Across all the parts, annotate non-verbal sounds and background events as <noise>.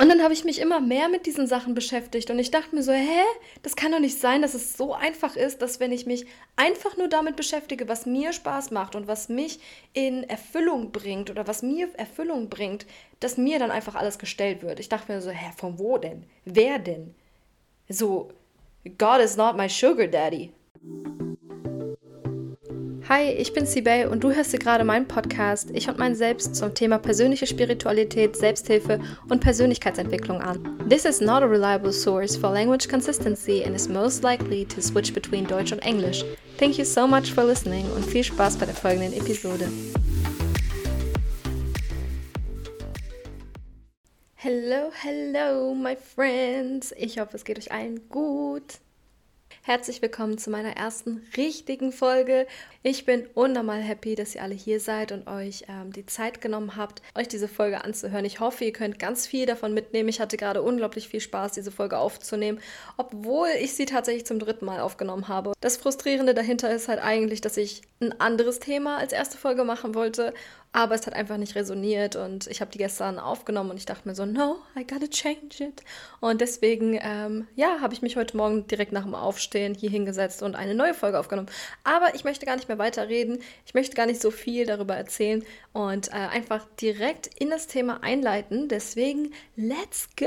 Und dann habe ich mich immer mehr mit diesen Sachen beschäftigt und ich dachte mir so, hä, das kann doch nicht sein, dass es so einfach ist, dass wenn ich mich einfach nur damit beschäftige, was mir Spaß macht und was mich in Erfüllung bringt oder was mir Erfüllung bringt, dass mir dann einfach alles gestellt wird. Ich dachte mir so, hä, von wo denn? Wer denn? So, God is not my sugar daddy. Hi, ich bin Sibel und du hörst dir gerade meinen Podcast Ich und mein Selbst zum Thema persönliche Spiritualität, Selbsthilfe und Persönlichkeitsentwicklung an. This is not a reliable source for language consistency and is most likely to switch between Deutsch und Englisch. Thank you so much for listening und viel Spaß bei der folgenden Episode. Hello, hello, my friends. Ich hoffe, es geht euch allen gut. Herzlich willkommen zu meiner ersten richtigen Folge. Ich bin unnormal happy, dass ihr alle hier seid und euch ähm, die Zeit genommen habt, euch diese Folge anzuhören. Ich hoffe, ihr könnt ganz viel davon mitnehmen. Ich hatte gerade unglaublich viel Spaß, diese Folge aufzunehmen, obwohl ich sie tatsächlich zum dritten Mal aufgenommen habe. Das Frustrierende dahinter ist halt eigentlich, dass ich ein anderes Thema als erste Folge machen wollte aber es hat einfach nicht resoniert und ich habe die gestern aufgenommen und ich dachte mir so, no, I gotta change it. Und deswegen, ähm, ja, habe ich mich heute Morgen direkt nach dem Aufstehen hier hingesetzt und eine neue Folge aufgenommen. Aber ich möchte gar nicht mehr weiterreden. Ich möchte gar nicht so viel darüber erzählen und äh, einfach direkt in das Thema einleiten. Deswegen, let's go!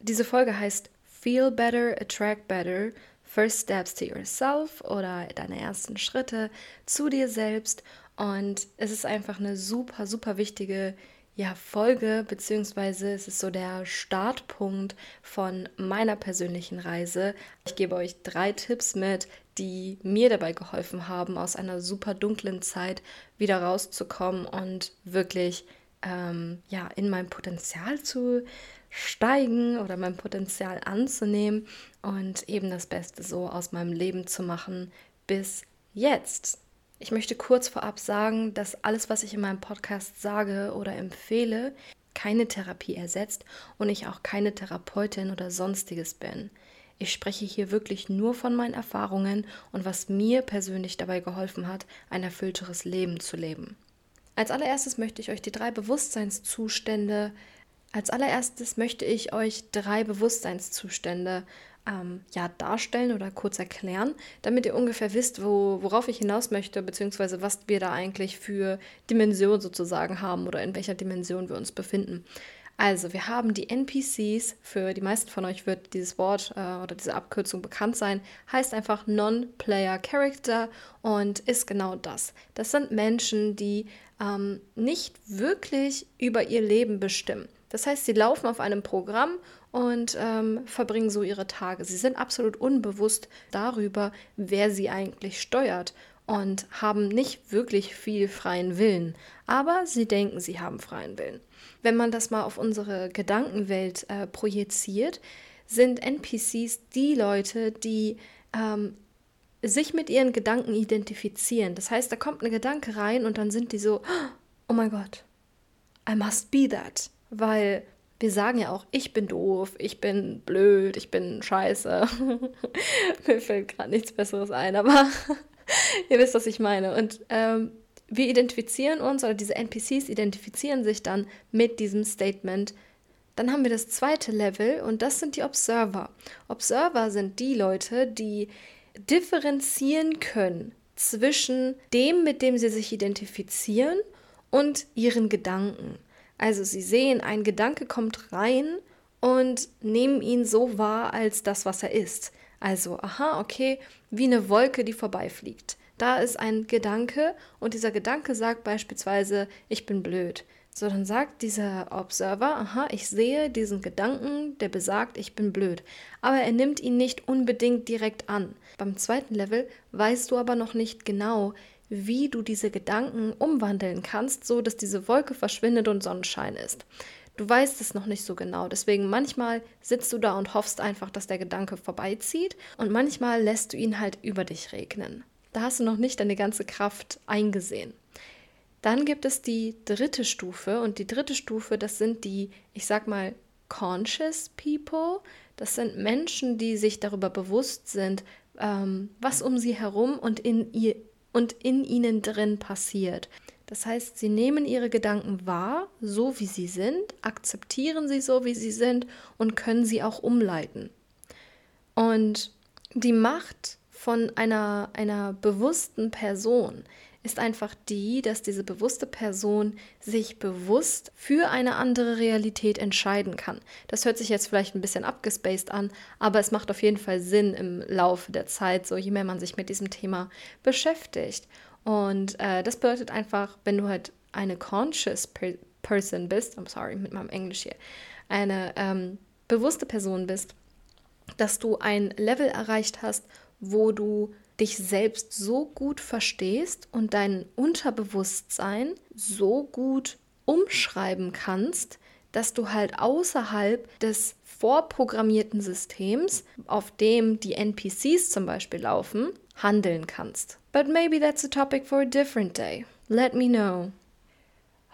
Diese Folge heißt Feel Better, Attract Better. First Steps to Yourself oder deine ersten Schritte zu dir selbst. Und es ist einfach eine super, super wichtige ja, Folge, beziehungsweise es ist so der Startpunkt von meiner persönlichen Reise. Ich gebe euch drei Tipps mit, die mir dabei geholfen haben, aus einer super dunklen Zeit wieder rauszukommen und wirklich ähm, ja, in mein Potenzial zu steigen oder mein Potenzial anzunehmen und eben das Beste so aus meinem Leben zu machen bis jetzt. Ich möchte kurz vorab sagen, dass alles, was ich in meinem Podcast sage oder empfehle, keine Therapie ersetzt und ich auch keine Therapeutin oder sonstiges bin. Ich spreche hier wirklich nur von meinen Erfahrungen und was mir persönlich dabei geholfen hat, ein erfüllteres Leben zu leben. Als allererstes möchte ich euch die drei Bewusstseinszustände, als allererstes möchte ich euch drei Bewusstseinszustände ähm, ja, darstellen oder kurz erklären, damit ihr ungefähr wisst, wo, worauf ich hinaus möchte, beziehungsweise was wir da eigentlich für Dimension sozusagen haben oder in welcher Dimension wir uns befinden. Also, wir haben die NPCs, für die meisten von euch wird dieses Wort äh, oder diese Abkürzung bekannt sein, heißt einfach Non-Player Character und ist genau das. Das sind Menschen, die ähm, nicht wirklich über ihr Leben bestimmen. Das heißt, sie laufen auf einem Programm und ähm, verbringen so ihre Tage. Sie sind absolut unbewusst darüber, wer sie eigentlich steuert und haben nicht wirklich viel freien Willen. Aber sie denken, sie haben freien Willen. Wenn man das mal auf unsere Gedankenwelt äh, projiziert, sind NPCs die Leute, die ähm, sich mit ihren Gedanken identifizieren. Das heißt, da kommt ein Gedanke rein und dann sind die so, oh mein Gott, I must be that weil wir sagen ja auch, ich bin doof, ich bin blöd, ich bin scheiße. <laughs> Mir fällt gerade nichts Besseres ein, aber <laughs> ihr wisst, was ich meine. Und ähm, wir identifizieren uns oder diese NPCs identifizieren sich dann mit diesem Statement. Dann haben wir das zweite Level und das sind die Observer. Observer sind die Leute, die differenzieren können zwischen dem, mit dem sie sich identifizieren und ihren Gedanken. Also sie sehen, ein Gedanke kommt rein und nehmen ihn so wahr als das, was er ist. Also, aha, okay, wie eine Wolke, die vorbeifliegt. Da ist ein Gedanke und dieser Gedanke sagt beispielsweise, ich bin blöd. So, dann sagt dieser Observer, aha, ich sehe diesen Gedanken, der besagt, ich bin blöd. Aber er nimmt ihn nicht unbedingt direkt an. Beim zweiten Level weißt du aber noch nicht genau, wie du diese Gedanken umwandeln kannst, so dass diese Wolke verschwindet und Sonnenschein ist. Du weißt es noch nicht so genau, deswegen manchmal sitzt du da und hoffst einfach, dass der Gedanke vorbeizieht und manchmal lässt du ihn halt über dich regnen. Da hast du noch nicht deine ganze Kraft eingesehen. Dann gibt es die dritte Stufe und die dritte Stufe, das sind die, ich sag mal, conscious people. Das sind Menschen, die sich darüber bewusst sind, ähm, was um sie herum und in ihr und in ihnen drin passiert. Das heißt, sie nehmen ihre Gedanken wahr, so wie sie sind, akzeptieren sie so, wie sie sind und können sie auch umleiten. Und die Macht von einer, einer bewussten Person ist einfach die, dass diese bewusste Person sich bewusst für eine andere Realität entscheiden kann. Das hört sich jetzt vielleicht ein bisschen abgespaced an, aber es macht auf jeden Fall Sinn im Laufe der Zeit, so je mehr man sich mit diesem Thema beschäftigt. Und äh, das bedeutet einfach, wenn du halt eine conscious per person bist, I'm sorry mit meinem Englisch hier, eine ähm, bewusste Person bist, dass du ein Level erreicht hast, wo du dich selbst so gut verstehst und dein Unterbewusstsein so gut umschreiben kannst, dass du halt außerhalb des vorprogrammierten Systems, auf dem die NPCs zum Beispiel laufen, handeln kannst. But maybe that's a topic for a different day. Let me know.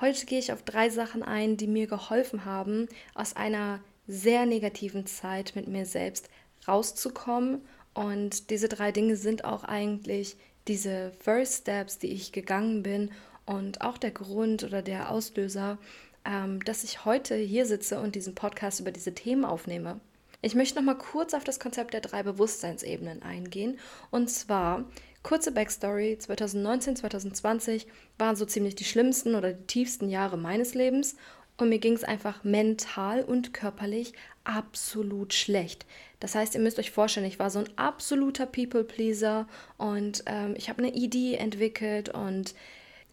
Heute gehe ich auf drei Sachen ein, die mir geholfen haben, aus einer sehr negativen Zeit mit mir selbst rauszukommen und diese drei Dinge sind auch eigentlich diese First Steps, die ich gegangen bin und auch der Grund oder der Auslöser, ähm, dass ich heute hier sitze und diesen Podcast über diese Themen aufnehme. Ich möchte noch mal kurz auf das Konzept der drei Bewusstseinsebenen eingehen. Und zwar, kurze Backstory, 2019, 2020 waren so ziemlich die schlimmsten oder die tiefsten Jahre meines Lebens. Und mir ging es einfach mental und körperlich absolut schlecht. Das heißt, ihr müsst euch vorstellen, ich war so ein absoluter People-Pleaser und ähm, ich habe eine Idee entwickelt und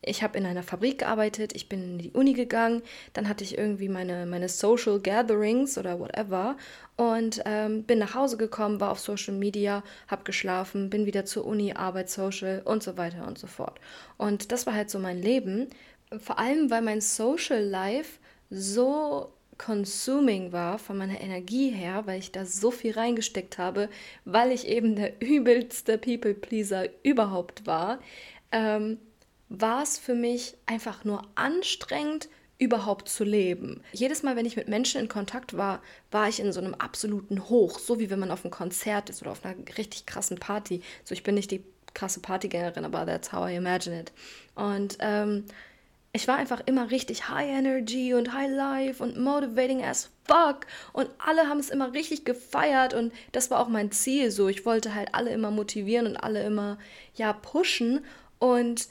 ich habe in einer Fabrik gearbeitet, ich bin in die Uni gegangen, dann hatte ich irgendwie meine, meine Social Gatherings oder whatever und ähm, bin nach Hause gekommen, war auf Social Media, habe geschlafen, bin wieder zur Uni, Arbeit, Social und so weiter und so fort. Und das war halt so mein Leben, vor allem weil mein Social Life so consuming war von meiner Energie her, weil ich da so viel reingesteckt habe, weil ich eben der <laughs> übelste People-Pleaser überhaupt war, ähm, war es für mich einfach nur anstrengend, überhaupt zu leben. Jedes Mal, wenn ich mit Menschen in Kontakt war, war ich in so einem absoluten Hoch, so wie wenn man auf einem Konzert ist oder auf einer richtig krassen Party. So, ich bin nicht die krasse Partygängerin, aber that's how I imagine it. Und ähm, ich war einfach immer richtig High Energy und High Life und motivating as fuck und alle haben es immer richtig gefeiert und das war auch mein Ziel so. Ich wollte halt alle immer motivieren und alle immer ja pushen und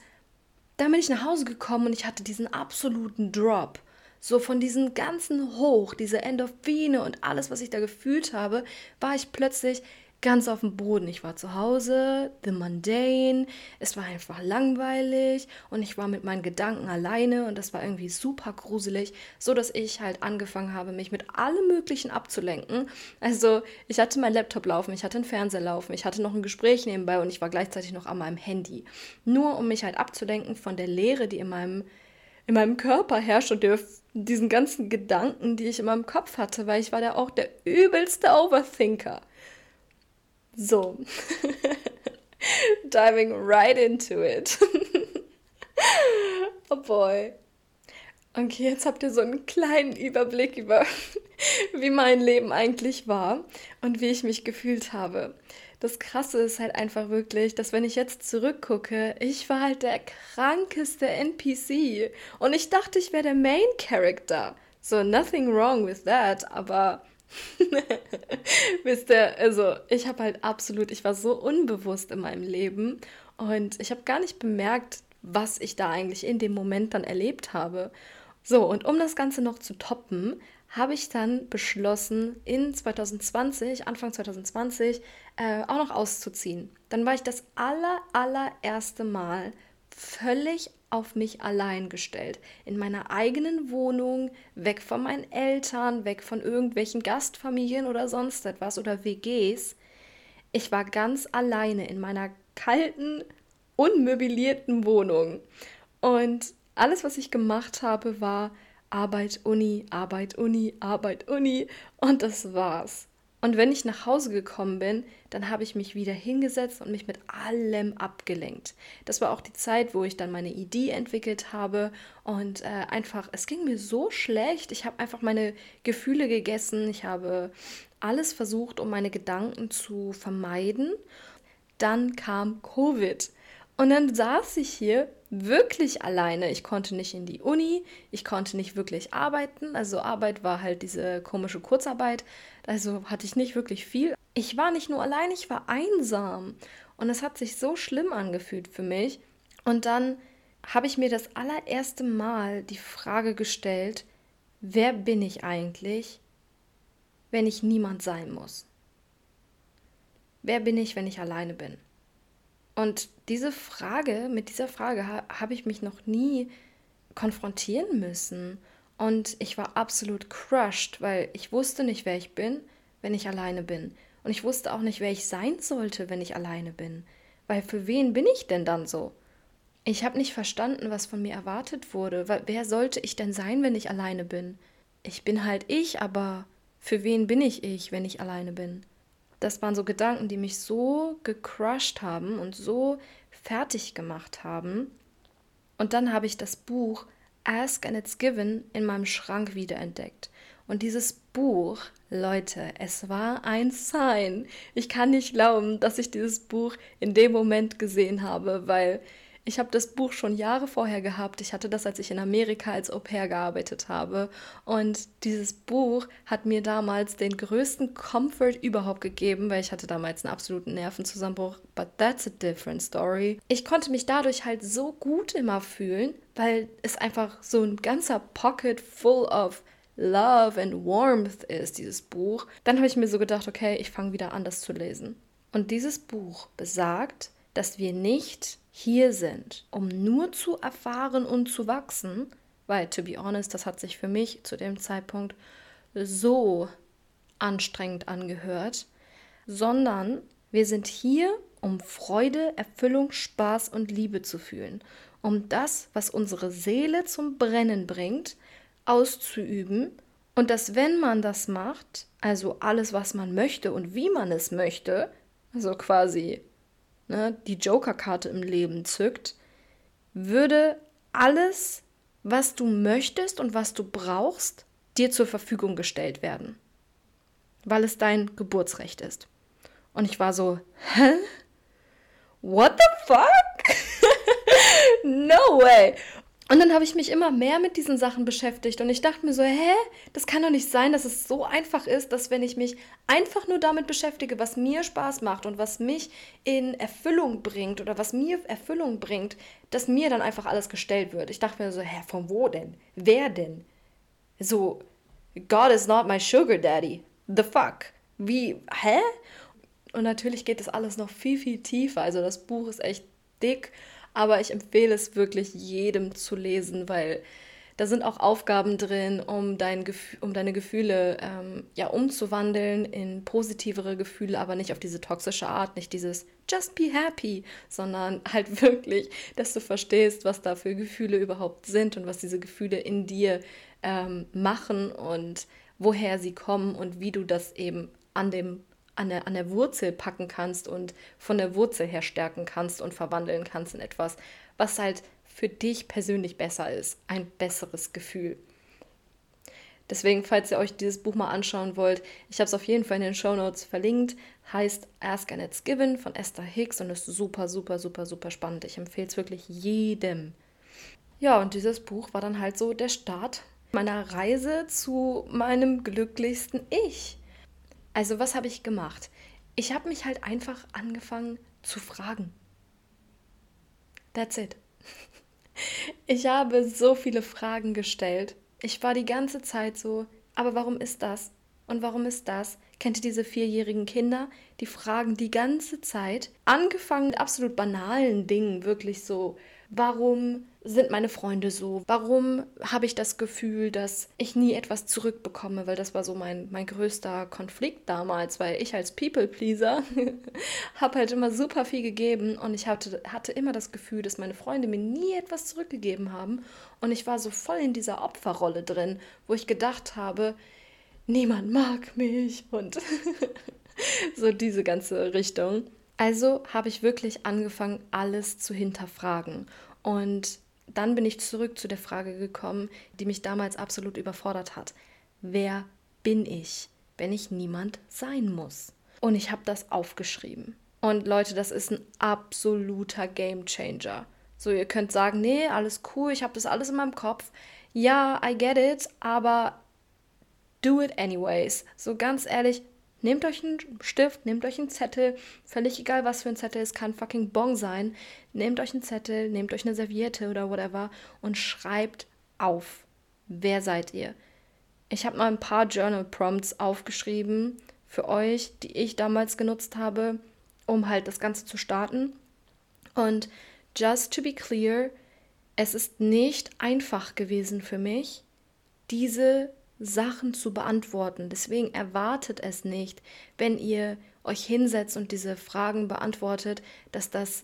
dann bin ich nach Hause gekommen und ich hatte diesen absoluten Drop. So von diesem ganzen Hoch, diese Endorphine und alles, was ich da gefühlt habe, war ich plötzlich ganz auf dem Boden. Ich war zu Hause, the mundane, es war einfach langweilig und ich war mit meinen Gedanken alleine und das war irgendwie super gruselig, so dass ich halt angefangen habe, mich mit allem Möglichen abzulenken. Also ich hatte meinen Laptop laufen, ich hatte einen Fernseher laufen, ich hatte noch ein Gespräch nebenbei und ich war gleichzeitig noch an meinem Handy. Nur um mich halt abzulenken von der Leere, die in meinem in meinem Körper herrscht und diesen ganzen Gedanken, die ich in meinem Kopf hatte, weil ich war da auch der übelste Overthinker. So. <laughs> Diving right into it. <laughs> oh boy. Okay, jetzt habt ihr so einen kleinen Überblick über, <laughs> wie mein Leben eigentlich war und wie ich mich gefühlt habe. Das Krasse ist halt einfach wirklich, dass wenn ich jetzt zurückgucke, ich war halt der krankeste NPC und ich dachte, ich wäre der Main Character. So, nothing wrong with that, aber <laughs> Wisst ihr, also ich habe halt absolut, ich war so unbewusst in meinem Leben und ich habe gar nicht bemerkt, was ich da eigentlich in dem Moment dann erlebt habe. So, und um das Ganze noch zu toppen, habe ich dann beschlossen, in 2020, Anfang 2020, äh, auch noch auszuziehen. Dann war ich das aller, allererste Mal völlig auf mich allein gestellt. In meiner eigenen Wohnung, weg von meinen Eltern, weg von irgendwelchen Gastfamilien oder sonst etwas oder WGs. Ich war ganz alleine in meiner kalten, unmöblierten Wohnung. Und alles, was ich gemacht habe, war Arbeit, Uni, Arbeit, Uni, Arbeit, Uni. Und das war's. Und wenn ich nach Hause gekommen bin, dann habe ich mich wieder hingesetzt und mich mit allem abgelenkt. Das war auch die Zeit, wo ich dann meine Idee entwickelt habe und äh, einfach, es ging mir so schlecht. Ich habe einfach meine Gefühle gegessen. Ich habe alles versucht, um meine Gedanken zu vermeiden. Dann kam Covid Und dann saß ich hier wirklich alleine. Ich konnte nicht in die Uni, ich konnte nicht wirklich arbeiten. Also Arbeit war halt diese komische Kurzarbeit. Also hatte ich nicht wirklich viel. Ich war nicht nur allein, ich war einsam. Und es hat sich so schlimm angefühlt für mich. Und dann habe ich mir das allererste Mal die Frage gestellt, wer bin ich eigentlich, wenn ich niemand sein muss? Wer bin ich, wenn ich alleine bin? Und diese Frage, mit dieser Frage ha habe ich mich noch nie konfrontieren müssen. Und ich war absolut crushed, weil ich wusste nicht, wer ich bin, wenn ich alleine bin. Und ich wusste auch nicht, wer ich sein sollte, wenn ich alleine bin. Weil für wen bin ich denn dann so? Ich habe nicht verstanden, was von mir erwartet wurde. Wer sollte ich denn sein, wenn ich alleine bin? Ich bin halt ich, aber für wen bin ich ich, wenn ich alleine bin? das waren so Gedanken, die mich so gecrushed haben und so fertig gemacht haben. Und dann habe ich das Buch Ask and It's Given in meinem Schrank wiederentdeckt. Und dieses Buch, Leute, es war ein Sign. Ich kann nicht glauben, dass ich dieses Buch in dem Moment gesehen habe, weil ich habe das Buch schon Jahre vorher gehabt. Ich hatte das, als ich in Amerika als Au pair gearbeitet habe. Und dieses Buch hat mir damals den größten Comfort überhaupt gegeben, weil ich hatte damals einen absoluten Nervenzusammenbruch. But that's a different story. Ich konnte mich dadurch halt so gut immer fühlen, weil es einfach so ein ganzer Pocket full of Love and Warmth ist, dieses Buch. Dann habe ich mir so gedacht, okay, ich fange wieder an, das zu lesen. Und dieses Buch besagt, dass wir nicht hier sind, um nur zu erfahren und zu wachsen, weil, to be honest, das hat sich für mich zu dem Zeitpunkt so anstrengend angehört, sondern wir sind hier, um Freude, Erfüllung, Spaß und Liebe zu fühlen, um das, was unsere Seele zum Brennen bringt, auszuüben. Und dass wenn man das macht, also alles, was man möchte und wie man es möchte, also quasi ne, die Joker-Karte im Leben zückt, würde alles, was du möchtest und was du brauchst, dir zur Verfügung gestellt werden. Weil es dein Geburtsrecht ist. Und ich war so, hä? What the fuck? <laughs> no way. Und dann habe ich mich immer mehr mit diesen Sachen beschäftigt und ich dachte mir so, hä, das kann doch nicht sein, dass es so einfach ist, dass wenn ich mich einfach nur damit beschäftige, was mir Spaß macht und was mich in Erfüllung bringt oder was mir Erfüllung bringt, dass mir dann einfach alles gestellt wird. Ich dachte mir so, hä, von wo denn? Wer denn? So, God is not my sugar daddy. The fuck? Wie, hä? Und natürlich geht das alles noch viel, viel tiefer. Also das Buch ist echt dick aber ich empfehle es wirklich jedem zu lesen, weil da sind auch Aufgaben drin, um, dein um deine Gefühle ähm, ja, umzuwandeln in positivere Gefühle, aber nicht auf diese toxische Art, nicht dieses just be happy, sondern halt <laughs> wirklich, dass du verstehst, was da für Gefühle überhaupt sind und was diese Gefühle in dir ähm, machen und woher sie kommen und wie du das eben an dem an der, an der Wurzel packen kannst und von der Wurzel her stärken kannst und verwandeln kannst in etwas, was halt für dich persönlich besser ist, ein besseres Gefühl. Deswegen, falls ihr euch dieses Buch mal anschauen wollt, ich habe es auf jeden Fall in den Show Notes verlinkt. Heißt Ask and It's Given von Esther Hicks und ist super, super, super, super spannend. Ich empfehle es wirklich jedem. Ja, und dieses Buch war dann halt so der Start meiner Reise zu meinem glücklichsten Ich. Also was habe ich gemacht? Ich habe mich halt einfach angefangen zu fragen. That's it. <laughs> Ich habe so viele Fragen gestellt. Ich war die ganze Zeit so, aber warum ist das? Und warum ist das? Kennt ihr diese vierjährigen Kinder? Die fragen die ganze Zeit, angefangen mit absolut banalen Dingen, wirklich so, warum sind meine Freunde so? Warum habe ich das Gefühl, dass ich nie etwas zurückbekomme? Weil das war so mein, mein größter Konflikt damals, weil ich als People-Pleaser <laughs> habe halt immer super viel gegeben und ich hatte, hatte immer das Gefühl, dass meine Freunde mir nie etwas zurückgegeben haben. Und ich war so voll in dieser Opferrolle drin, wo ich gedacht habe, niemand mag mich und <laughs> so diese ganze Richtung. Also habe ich wirklich angefangen, alles zu hinterfragen. Und dann bin ich zurück zu der Frage gekommen, die mich damals absolut überfordert hat. Wer bin ich, wenn ich niemand sein muss? Und ich habe das aufgeschrieben. Und Leute, das ist ein absoluter Game Changer. So, ihr könnt sagen, nee, alles cool, ich habe das alles in meinem Kopf. Ja, I get it, aber do it anyways. So ganz ehrlich, nehmt euch einen Stift, nehmt euch einen Zettel, völlig egal was für ein Zettel, es kann fucking Bong sein. Nehmt euch einen Zettel, nehmt euch eine Serviette oder whatever und schreibt auf. Wer seid ihr? Ich habe mal ein paar Journal Prompts aufgeschrieben für euch, die ich damals genutzt habe, um halt das Ganze zu starten. Und just to be clear, es ist nicht einfach gewesen für mich, diese Sachen zu beantworten. Deswegen erwartet es nicht, wenn ihr euch hinsetzt und diese Fragen beantwortet, dass das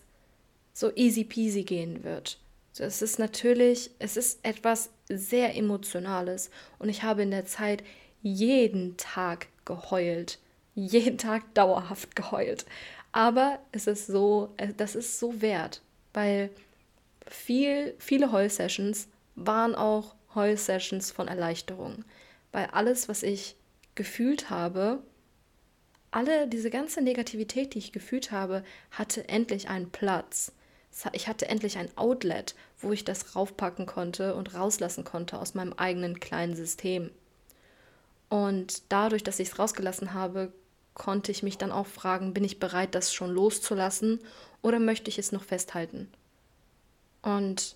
so easy peasy gehen wird. es ist natürlich, es ist etwas sehr Emotionales und ich habe in der Zeit jeden Tag geheult. Jeden Tag dauerhaft geheult. Aber es ist so, äh, das ist so wert, weil viel, viele Heul-Sessions waren auch Heul-Sessions von Erleichterung weil alles, was ich gefühlt habe, alle diese ganze Negativität, die ich gefühlt habe, hatte endlich einen Platz. Ich hatte endlich ein Outlet, wo ich das raufpacken konnte und rauslassen konnte aus meinem eigenen kleinen System. Und dadurch, dass ich es rausgelassen habe, konnte ich mich dann auch fragen, bin ich bereit, das schon loszulassen oder möchte ich es noch festhalten? Und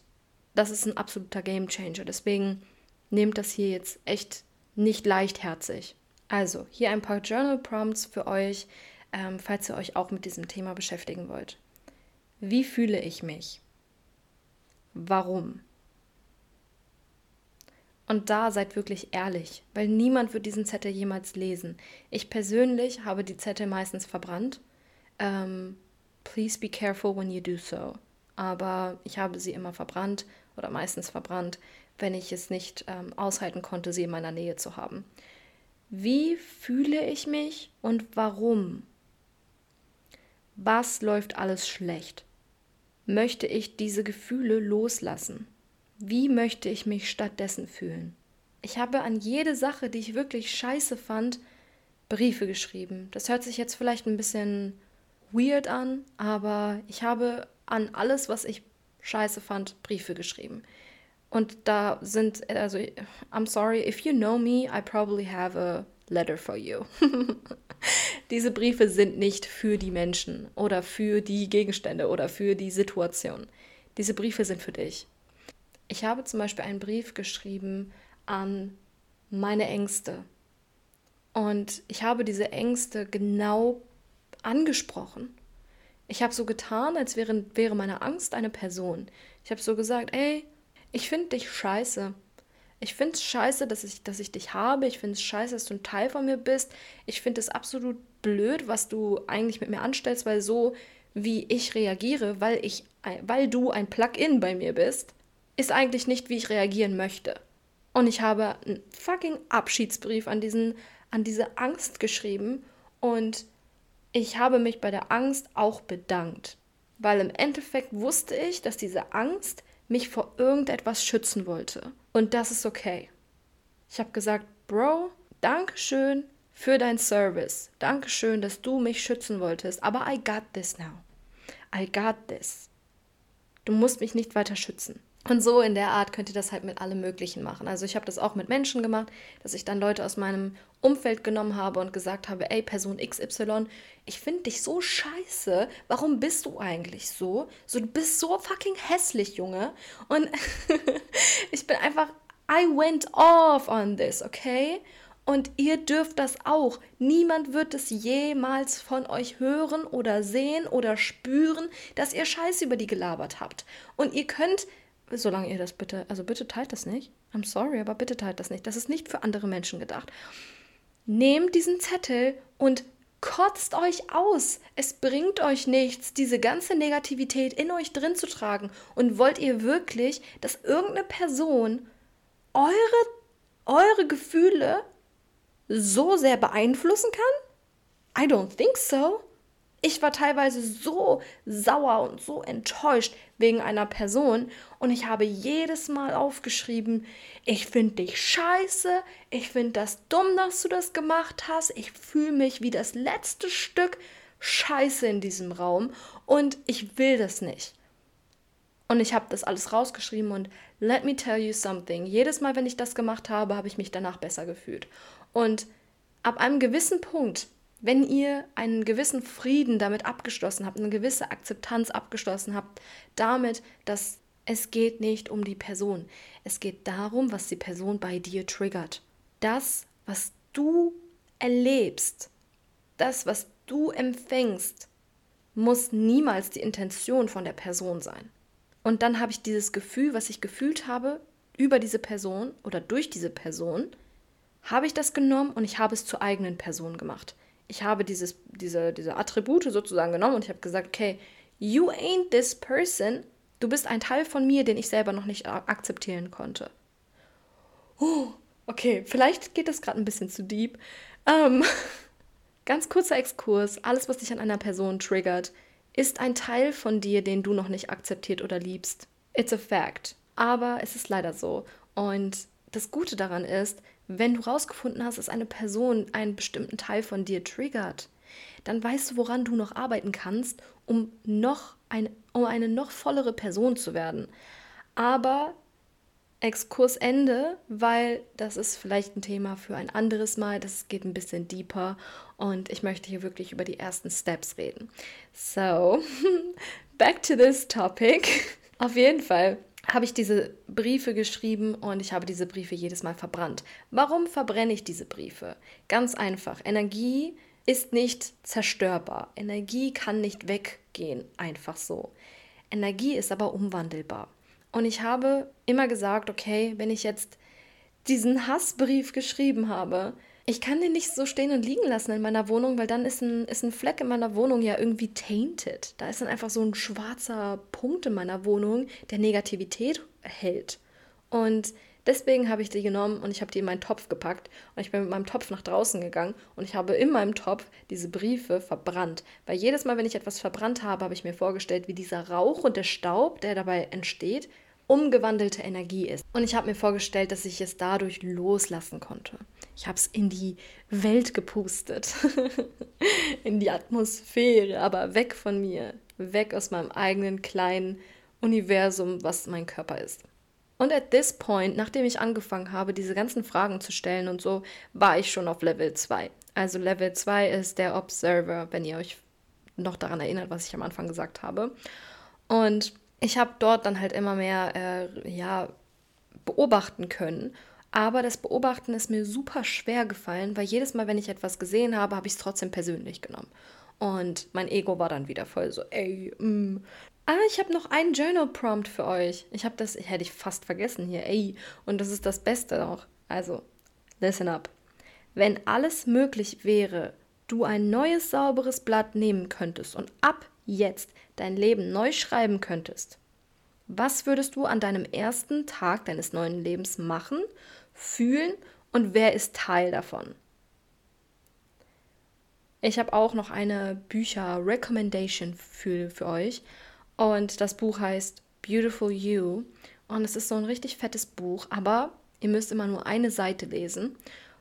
das ist ein absoluter Game Changer. Deswegen nehmt das hier jetzt echt nicht leichtherzig. Also, hier ein paar Journal Prompts für euch, ähm, falls ihr euch auch mit diesem Thema beschäftigen wollt. Wie fühle ich mich? Warum? Und da seid wirklich ehrlich, weil niemand wird diesen Zettel jemals lesen. Ich persönlich habe die Zettel meistens verbrannt. Ähm, please be careful when you do so. Aber ich habe sie immer verbrannt oder meistens verbrannt, wenn ich es nicht ähm, aushalten konnte, sie in meiner Nähe zu haben. Wie fühle ich mich und warum? Was läuft alles schlecht? Möchte ich diese Gefühle loslassen? Wie möchte ich mich stattdessen fühlen? Ich habe an jede Sache, die ich wirklich scheiße fand, Briefe geschrieben. Das hört sich jetzt vielleicht ein bisschen weird an, aber ich habe an alles, was ich scheiße fand, Briefe geschrieben. Und da sind, also, I'm sorry, if you know me, I probably have a letter for you. <laughs> Diese Briefe sind nicht für die Menschen oder für die Gegenstände oder für die Situation. Diese Briefe sind für dich. Ich habe zum Beispiel einen Brief geschrieben an meine Ängste. Und ich habe diese Ängste genau angesprochen. Ich habe so getan, als wäre, wäre meine Angst eine Person. Ich habe so gesagt, ey, ich finde dich scheiße. Ich finde es scheiße, dass ich, dass ich dich habe. Ich finde es scheiße, dass du ein Teil von mir bist. Ich finde es absolut blöd, was du eigentlich mit mir anstellst, weil so wie ich reagiere, weil, ich, weil du ein Plug-in bei mir bist, ist eigentlich nicht, wie ich reagieren möchte. Und ich habe einen fucking Abschiedsbrief an, diesen, an diese Angst geschrieben und ich habe mich bei der Angst auch bedankt. Weil im Endeffekt wusste ich, dass diese Angst mich vor irgendetwas schützen wollte. Und das ist okay. Ich habe gesagt, Bro, Dankeschön für dein Service. Dankeschön, dass du mich schützen wolltest. Aber I got this now. I got this. Du musst mich nicht weiter schützen. Und so in der Art könnt ihr das halt mit allem Möglichen machen. Also ich habe das auch mit Menschen gemacht, dass ich dann Leute aus meinem Umfeld genommen habe und gesagt habe, ey, Person XY, ich finde dich so scheiße. Warum bist du eigentlich so? So, du bist so fucking hässlich, Junge. Und <laughs> ich bin einfach, I went off on this, okay? Und ihr dürft das auch. Niemand wird es jemals von euch hören oder sehen oder spüren, dass ihr Scheiße über die gelabert habt. Und ihr könnt solange ihr das bitte, also bitte teilt das nicht. I'm sorry, aber bitte teilt das nicht. Das ist nicht für andere Menschen gedacht. Nehmt diesen Zettel und kotzt euch aus. Es bringt euch nichts, diese ganze Negativität in euch drin zu tragen. Und wollt ihr wirklich, dass irgendeine Person eure, eure Gefühle so sehr beeinflussen kann? I don't think so. Ich war teilweise so sauer und so enttäuscht wegen einer Person und ich habe jedes Mal aufgeschrieben, ich finde dich scheiße, ich finde das dumm, dass du das gemacht hast, ich fühle mich wie das letzte Stück scheiße in diesem Raum und ich will das nicht. Und ich habe das alles rausgeschrieben und let me tell you something. Jedes Mal, wenn ich das gemacht habe, habe ich mich danach besser gefühlt. Und ab einem gewissen Punkt, wenn ihr einen gewissen Frieden damit abgeschlossen habt, eine gewisse Akzeptanz abgeschlossen habt, damit, dass es geht nicht um die Person. Es geht darum, was die Person bei dir triggert. Das, was du erlebst, das, was du empfängst, muss niemals die Intention von der Person sein. Und dann habe ich dieses Gefühl, was ich gefühlt habe über diese Person oder durch diese Person, habe ich das genommen und ich habe es zur eigenen Person gemacht. Ich habe dieses, diese, diese Attribute sozusagen genommen und ich habe gesagt, okay, you ain't this person. Du bist ein Teil von mir, den ich selber noch nicht akzeptieren konnte. Oh, okay, vielleicht geht das gerade ein bisschen zu deep. Ähm, <laughs> ganz kurzer Exkurs. Alles, was dich an einer Person triggert, ist ein Teil von dir, den du noch nicht akzeptiert oder liebst. It's a fact. Aber es ist leider so. Und das Gute daran ist, wenn du rausgefunden hast, dass eine Person einen bestimmten Teil von dir triggert, dann weißt du, woran du noch arbeiten kannst, um noch eine, um eine noch vollere Person zu werden. Aber Exkursende, weil das ist vielleicht ein Thema für ein anderes Mal. Das geht ein bisschen deeper und ich möchte hier wirklich über die ersten Steps reden. So, <laughs> back to this topic. Auf jeden Fall habe ich diese Briefe geschrieben und ich habe diese Briefe jedes Mal verbrannt. Warum verbrenne ich diese Briefe? Ganz einfach. Energie ist nicht zerstörbar. Energie kann nicht weggehen, einfach so. Energie ist aber umwandelbar. Und ich habe immer gesagt, okay, wenn ich jetzt diesen Hassbrief geschrieben habe, ich kann den nicht so stehen und liegen lassen in meiner Wohnung, weil dann ist ein, ist ein Fleck in meiner Wohnung ja irgendwie tainted. Da ist dann einfach so ein schwarzer Punkt in meiner Wohnung, der Negativität hält. Und deswegen habe ich die genommen und ich habe die in meinen Topf gepackt und ich bin mit meinem Topf nach draußen gegangen und ich habe in meinem Topf diese Briefe verbrannt. Weil jedes Mal, wenn ich etwas verbrannt habe, habe ich mir vorgestellt, wie dieser Rauch und der Staub, der dabei entsteht, umgewandelte Energie ist. Und ich habe mir vorgestellt, dass ich es dadurch loslassen konnte. Ich habe es in die Welt gepustet, <laughs> in die Atmosphäre, aber weg von mir, weg aus meinem eigenen kleinen Universum, was mein Körper ist. Und at this point, nachdem ich angefangen habe, diese ganzen Fragen zu stellen und so, war ich schon auf Level 2. Also Level 2 ist der Observer, wenn ihr euch noch daran erinnert, was ich am Anfang gesagt habe. Und ich habe dort dann halt immer mehr äh, ja, beobachten können. Aber das Beobachten ist mir super schwer gefallen, weil jedes Mal, wenn ich etwas gesehen habe, habe ich es trotzdem persönlich genommen. Und mein Ego war dann wieder voll so, ey, mm. Ah, ich habe noch einen Journal Prompt für euch. Ich habe das, hätte ich fast vergessen hier, ey. Und das ist das Beste auch. Also, listen up. Wenn alles möglich wäre, du ein neues, sauberes Blatt nehmen könntest und ab jetzt dein Leben neu schreiben könntest, was würdest du an deinem ersten Tag deines neuen Lebens machen, fühlen und wer ist Teil davon? Ich habe auch noch eine Bücher-Recommendation für, für euch und das Buch heißt Beautiful You und es ist so ein richtig fettes Buch, aber ihr müsst immer nur eine Seite lesen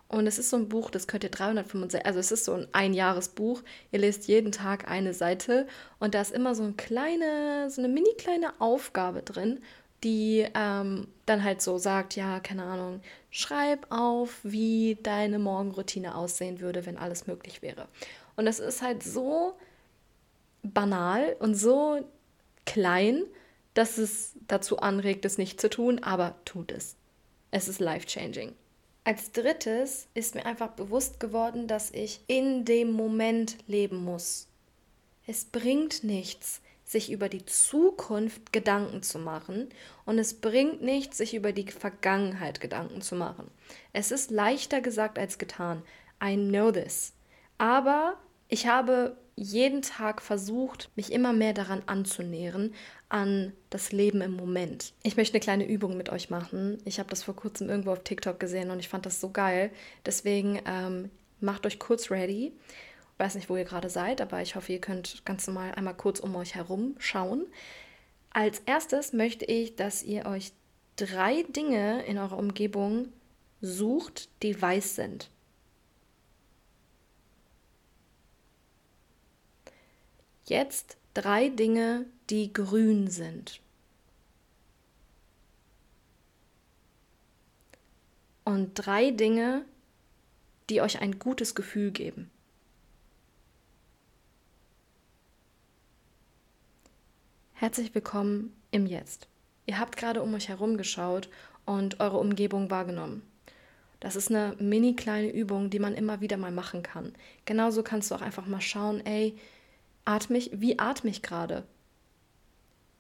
und es ist so ein Buch, das könnt ihr 365, also es ist so ein Einjahresbuch. Ihr lest jeden Tag eine Seite und da ist immer so eine kleine, so eine mini kleine Aufgabe drin, die ähm, dann halt so sagt, ja, keine Ahnung, schreib auf, wie deine Morgenroutine aussehen würde, wenn alles möglich wäre. Und das ist halt so banal und so klein, dass es dazu anregt, es nicht zu tun, aber tut es. Es ist life-changing. Als drittes ist mir einfach bewusst geworden, dass ich in dem Moment leben muss. Es bringt nichts, sich über die Zukunft Gedanken zu machen und es bringt nichts, sich über die Vergangenheit Gedanken zu machen. Es ist leichter gesagt als getan. I know this. Aber ich habe jeden Tag versucht, mich immer mehr daran anzunähern, an das Leben im Moment. Ich möchte eine kleine Übung mit euch machen. Ich habe das vor kurzem irgendwo auf TikTok gesehen und ich fand das so geil. Deswegen ähm, macht euch kurz ready. Ich weiß nicht, wo ihr gerade seid, aber ich hoffe, ihr könnt ganz normal einmal kurz um euch herum schauen. Als erstes möchte ich, dass ihr euch drei Dinge in eurer Umgebung sucht, die weiß sind. Jetzt drei Dinge, die grün sind. Und drei Dinge, die euch ein gutes Gefühl geben. Herzlich willkommen im Jetzt. Ihr habt gerade um euch herum geschaut und eure Umgebung wahrgenommen. Das ist eine mini kleine Übung, die man immer wieder mal machen kann. Genauso kannst du auch einfach mal schauen, ey, atme ich, wie atme ich gerade?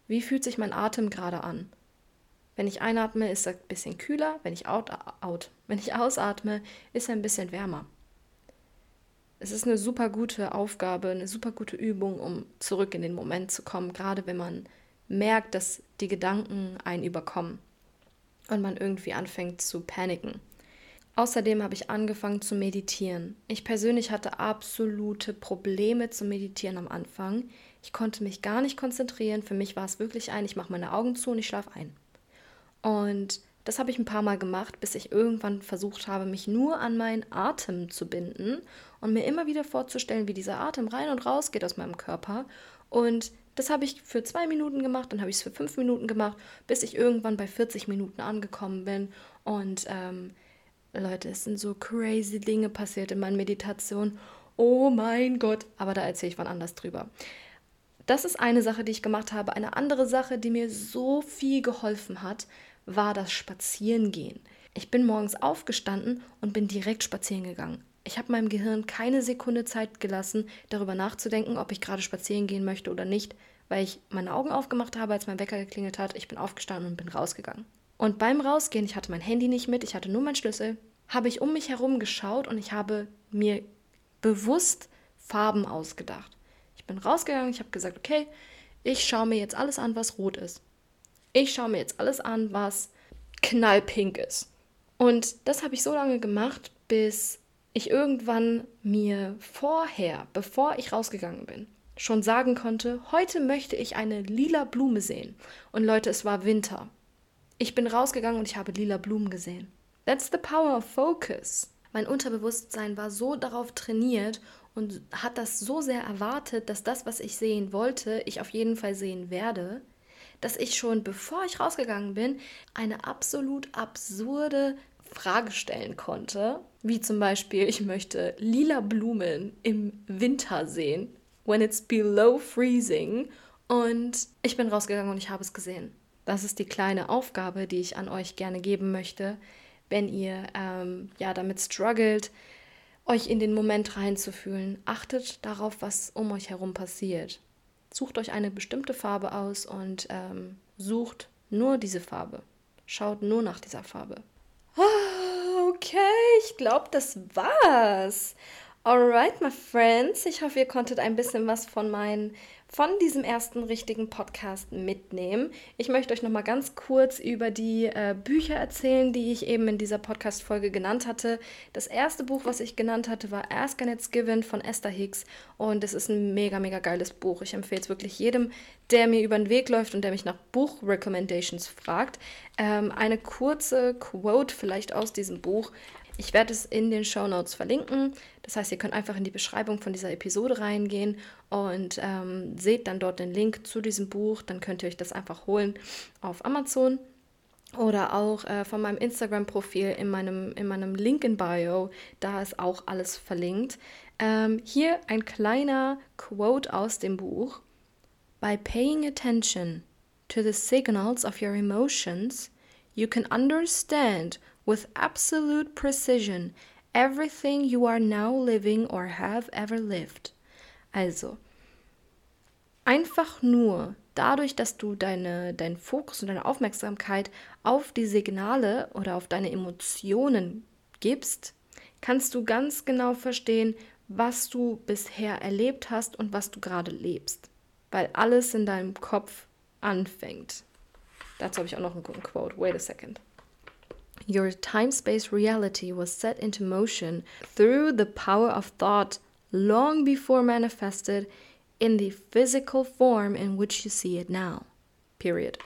Wie fühlt sich mein Atem gerade an? Wenn ich einatme, ist er ein bisschen kühler, wenn ich, out, out, wenn ich ausatme, ist er ein bisschen wärmer. Es ist eine super gute Aufgabe, eine super gute Übung, um zurück in den Moment zu kommen, gerade wenn man merkt, dass die Gedanken einen überkommen und man irgendwie anfängt zu paniken. Außerdem habe ich angefangen zu meditieren. Ich persönlich hatte absolute Probleme zu meditieren am Anfang. Ich konnte mich gar nicht konzentrieren. Für mich war es wirklich ein, ich mache meine Augen zu und ich schlafe ein. Und das habe ich ein paar Mal gemacht, bis ich irgendwann versucht habe, mich nur an meinen Atem zu binden und mir immer wieder vorzustellen, wie dieser Atem rein und raus geht aus meinem Körper. Und das habe ich für zwei Minuten gemacht, dann habe ich es für fünf Minuten gemacht, bis ich irgendwann bei 40 Minuten angekommen bin. Und ähm, Leute, es sind so crazy Dinge passiert in meinen Meditationen. Oh mein Gott, aber da erzähle ich wann anders drüber. Das ist eine Sache, die ich gemacht habe. Eine andere Sache, die mir so viel geholfen hat, war das Spazierengehen. Ich bin morgens aufgestanden und bin direkt spazieren gegangen. Ich habe meinem Gehirn keine Sekunde Zeit gelassen, darüber nachzudenken, ob ich gerade spazieren gehen möchte oder nicht, weil ich meine Augen aufgemacht habe, als mein Wecker geklingelt hat. Ich bin aufgestanden und bin rausgegangen. Und beim Rausgehen, ich hatte mein Handy nicht mit, ich hatte nur meinen Schlüssel, habe ich um mich herum geschaut und ich habe mir bewusst Farben ausgedacht. Ich bin rausgegangen, ich habe gesagt, okay, ich schaue mir jetzt alles an, was rot ist. Ich schaue mir jetzt alles an, was knallpink ist. Und das habe ich so lange gemacht, bis ich irgendwann mir vorher, bevor ich rausgegangen bin, schon sagen konnte, heute möchte ich eine lila Blume sehen. Und Leute, es war Winter. Ich bin rausgegangen und ich habe lila Blumen gesehen. That's the power of focus. Mein Unterbewusstsein war so darauf trainiert und hat das so sehr erwartet, dass das, was ich sehen wollte, ich auf jeden Fall sehen werde, dass ich schon bevor ich rausgegangen bin, eine absolut absurde Frage stellen konnte, wie zum Beispiel, ich möchte lila Blumen im Winter sehen, when it's below freezing. Und ich bin rausgegangen und ich habe es gesehen. Das ist die kleine Aufgabe, die ich an euch gerne geben möchte, wenn ihr ähm, ja damit struggelt, euch in den Moment reinzufühlen. Achtet darauf, was um euch herum passiert. Sucht euch eine bestimmte Farbe aus und ähm, sucht nur diese Farbe. Schaut nur nach dieser Farbe. Ah, okay, ich glaube, das war's. Alright, my friends. Ich hoffe, ihr konntet ein bisschen was von meinen von diesem ersten richtigen Podcast mitnehmen. Ich möchte euch noch mal ganz kurz über die äh, Bücher erzählen, die ich eben in dieser Podcast-Folge genannt hatte. Das erste Buch, was ich genannt hatte, war Ask and It's Given von Esther Hicks und es ist ein mega, mega geiles Buch. Ich empfehle es wirklich jedem, der mir über den Weg läuft und der mich nach Buch-Recommendations fragt. Ähm, eine kurze Quote vielleicht aus diesem Buch. Ich werde es in den Show Notes verlinken. Das heißt, ihr könnt einfach in die Beschreibung von dieser Episode reingehen und ähm, seht dann dort den Link zu diesem Buch. Dann könnt ihr euch das einfach holen auf Amazon oder auch äh, von meinem Instagram-Profil in meinem, in meinem Link in Bio. Da ist auch alles verlinkt. Ähm, hier ein kleiner Quote aus dem Buch. By paying attention to the signals of your emotions, you can understand with absolute precision everything you are now living or have ever lived. Also, einfach nur dadurch, dass du deine, deinen Fokus und deine Aufmerksamkeit auf die Signale oder auf deine Emotionen gibst, kannst du ganz genau verstehen, was du bisher erlebt hast und was du gerade lebst. Weil alles in deinem Kopf anfängt. Dazu habe ich auch noch einen guten Quote. Wait a second. Your time space reality was set into motion through the power of thought long before manifested in the physical form in which you see it now. Period.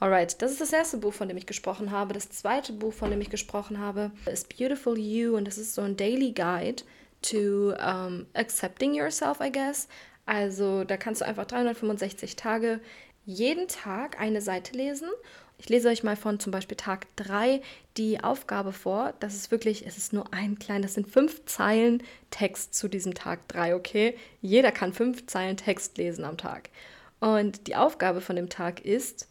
Alright, das ist das erste Buch, von dem ich gesprochen habe. Das zweite Buch, von dem ich gesprochen habe, ist Beautiful You und das ist so ein Daily Guide to um, accepting yourself, I guess. Also da kannst du einfach 365 Tage jeden Tag eine Seite lesen. Ich lese euch mal von zum Beispiel Tag 3 die Aufgabe vor. Das ist wirklich, es ist nur ein klein, das sind fünf Zeilen Text zu diesem Tag 3, okay? Jeder kann fünf Zeilen Text lesen am Tag. Und die Aufgabe von dem Tag ist,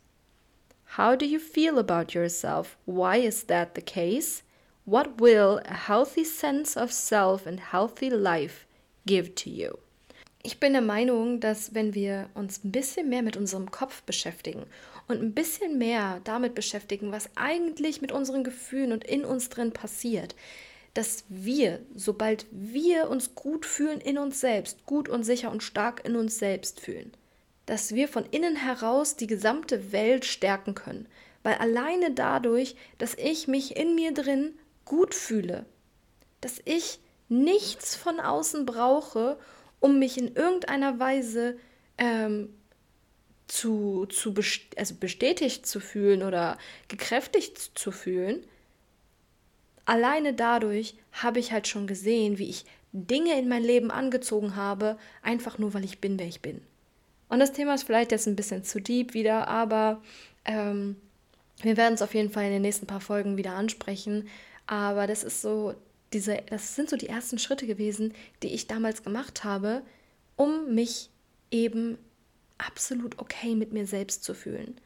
How do you feel about yourself? Why is that the case? What will a healthy sense of self and healthy life give to you? Ich bin der Meinung, dass wenn wir uns ein bisschen mehr mit unserem Kopf beschäftigen und ein bisschen mehr damit beschäftigen, was eigentlich mit unseren Gefühlen und in uns drin passiert, dass wir, sobald wir uns gut fühlen in uns selbst, gut und sicher und stark in uns selbst fühlen, dass wir von innen heraus die gesamte Welt stärken können. Weil alleine dadurch, dass ich mich in mir drin gut fühle, dass ich nichts von außen brauche, um mich in irgendeiner Weise ähm, zu, zu best also bestätigt zu fühlen oder gekräftigt zu fühlen, alleine dadurch habe ich halt schon gesehen, wie ich Dinge in mein Leben angezogen habe, einfach nur weil ich bin, wer ich bin. Und das Thema ist vielleicht jetzt ein bisschen zu deep wieder, aber ähm, wir werden es auf jeden Fall in den nächsten paar Folgen wieder ansprechen. Aber das ist so diese, das sind so die ersten Schritte gewesen, die ich damals gemacht habe, um mich eben absolut okay mit mir selbst zu fühlen.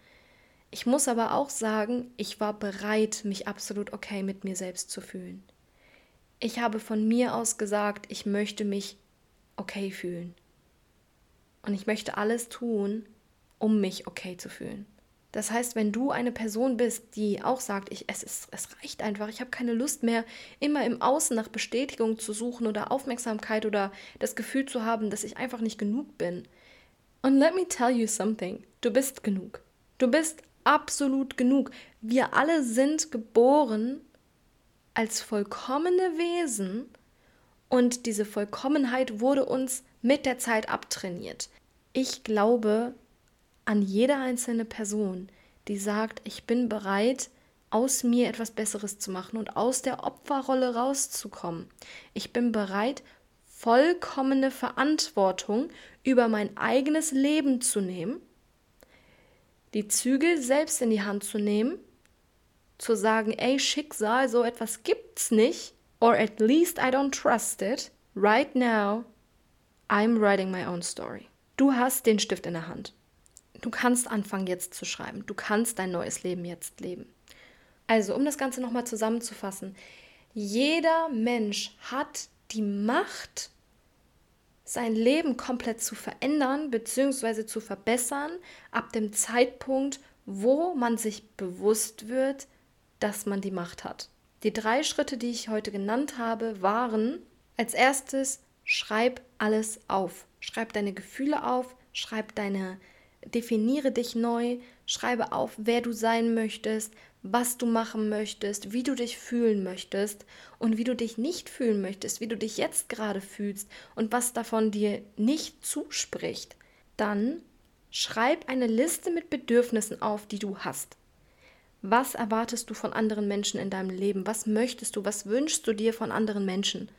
Ich muss aber auch sagen, ich war bereit, mich absolut okay mit mir selbst zu fühlen. Ich habe von mir aus gesagt, ich möchte mich okay fühlen. Und ich möchte alles tun, um mich okay zu fühlen. Das heißt, wenn du eine Person bist, die auch sagt, ich, es, ist, es reicht einfach, ich habe keine Lust mehr, immer im Außen nach Bestätigung zu suchen oder Aufmerksamkeit oder das Gefühl zu haben, dass ich einfach nicht genug bin. Und let me tell you something, du bist genug. Du bist absolut genug. Wir alle sind geboren als vollkommene Wesen und diese Vollkommenheit wurde uns mit der Zeit abtrainiert. Ich glaube, an jede einzelne Person, die sagt, ich bin bereit, aus mir etwas Besseres zu machen und aus der Opferrolle rauszukommen. Ich bin bereit, vollkommene Verantwortung über mein eigenes Leben zu nehmen, die Zügel selbst in die Hand zu nehmen, zu sagen, ey Schicksal, so etwas gibt's nicht, or at least I don't trust it. Right now, I'm writing my own story. Du hast den Stift in der Hand. Du kannst anfangen jetzt zu schreiben. Du kannst dein neues Leben jetzt leben. Also, um das Ganze nochmal zusammenzufassen. Jeder Mensch hat die Macht, sein Leben komplett zu verändern bzw. zu verbessern, ab dem Zeitpunkt, wo man sich bewusst wird, dass man die Macht hat. Die drei Schritte, die ich heute genannt habe, waren als erstes, schreib alles auf. Schreib deine Gefühle auf, schreib deine definiere dich neu, schreibe auf, wer du sein möchtest, was du machen möchtest, wie du dich fühlen möchtest und wie du dich nicht fühlen möchtest, wie du dich jetzt gerade fühlst und was davon dir nicht zuspricht. Dann schreib eine Liste mit Bedürfnissen auf, die du hast. Was erwartest du von anderen Menschen in deinem Leben? Was möchtest du? Was wünschst du dir von anderen Menschen?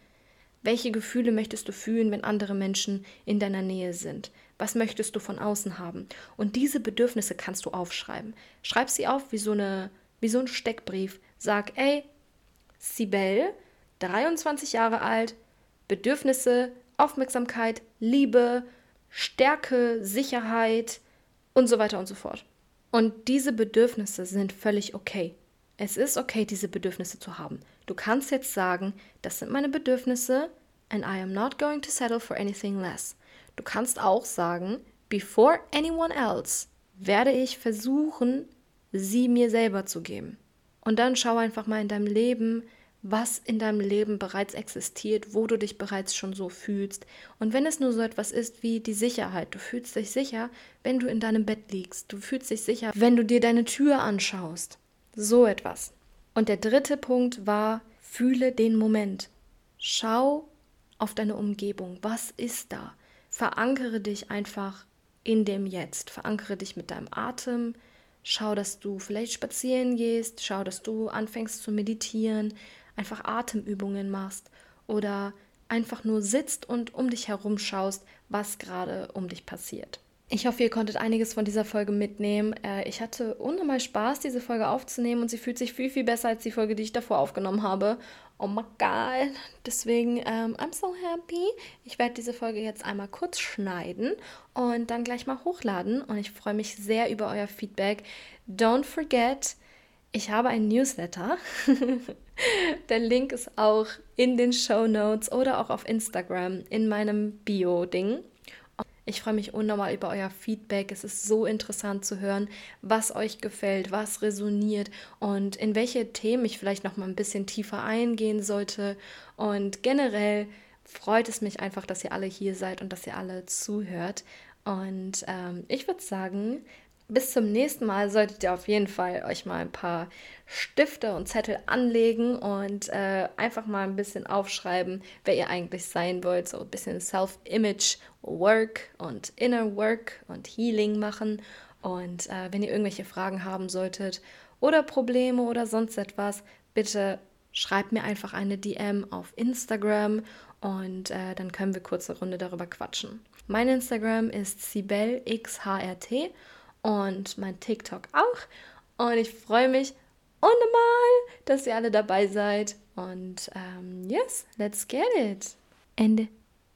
Welche Gefühle möchtest du fühlen, wenn andere Menschen in deiner Nähe sind? Was möchtest du von außen haben? Und diese Bedürfnisse kannst du aufschreiben. Schreib sie auf wie so, eine, wie so ein Steckbrief. Sag, ey, Sibel, 23 Jahre alt, Bedürfnisse, Aufmerksamkeit, Liebe, Stärke, Sicherheit und so weiter und so fort. Und diese Bedürfnisse sind völlig okay. Es ist okay, diese Bedürfnisse zu haben. Du kannst jetzt sagen, das sind meine Bedürfnisse and I am not going to settle for anything less. Du kannst auch sagen, before anyone else werde ich versuchen, sie mir selber zu geben. Und dann schau einfach mal in deinem Leben, was in deinem Leben bereits existiert, wo du dich bereits schon so fühlst. Und wenn es nur so etwas ist wie die Sicherheit, du fühlst dich sicher, wenn du in deinem Bett liegst, du fühlst dich sicher, wenn du dir deine Tür anschaust. So etwas. Und der dritte Punkt war, fühle den Moment. Schau auf deine Umgebung. Was ist da? verankere dich einfach in dem Jetzt. Verankere dich mit deinem Atem. Schau, dass du vielleicht spazieren gehst. Schau, dass du anfängst zu meditieren. Einfach Atemübungen machst. Oder einfach nur sitzt und um dich herum schaust, was gerade um dich passiert. Ich hoffe, ihr konntet einiges von dieser Folge mitnehmen. Äh, ich hatte unnormal Spaß, diese Folge aufzunehmen und sie fühlt sich viel, viel besser als die Folge, die ich davor aufgenommen habe. Oh my god. Deswegen, ähm, I'm so happy. Ich werde diese Folge jetzt einmal kurz schneiden und dann gleich mal hochladen. Und ich freue mich sehr über euer Feedback. Don't forget, ich habe ein Newsletter. <laughs> Der Link ist auch in den Show Notes oder auch auf Instagram in meinem Bio-Ding. Ich freue mich unnormal über euer Feedback. Es ist so interessant zu hören, was euch gefällt, was resoniert und in welche Themen ich vielleicht noch mal ein bisschen tiefer eingehen sollte. Und generell freut es mich einfach, dass ihr alle hier seid und dass ihr alle zuhört. Und ähm, ich würde sagen, bis zum nächsten Mal solltet ihr auf jeden Fall euch mal ein paar Stifte und Zettel anlegen und äh, einfach mal ein bisschen aufschreiben, wer ihr eigentlich sein wollt. So ein bisschen Self-Image, Work und Inner Work und Healing machen. Und äh, wenn ihr irgendwelche Fragen haben solltet oder Probleme oder sonst etwas, bitte schreibt mir einfach eine DM auf Instagram und äh, dann können wir kurze Runde darüber quatschen. Mein Instagram ist sibelxhrt und mein TikTok auch. Und ich freue mich unnormal, dass ihr alle dabei seid. Und ähm, yes, let's get it. Ende.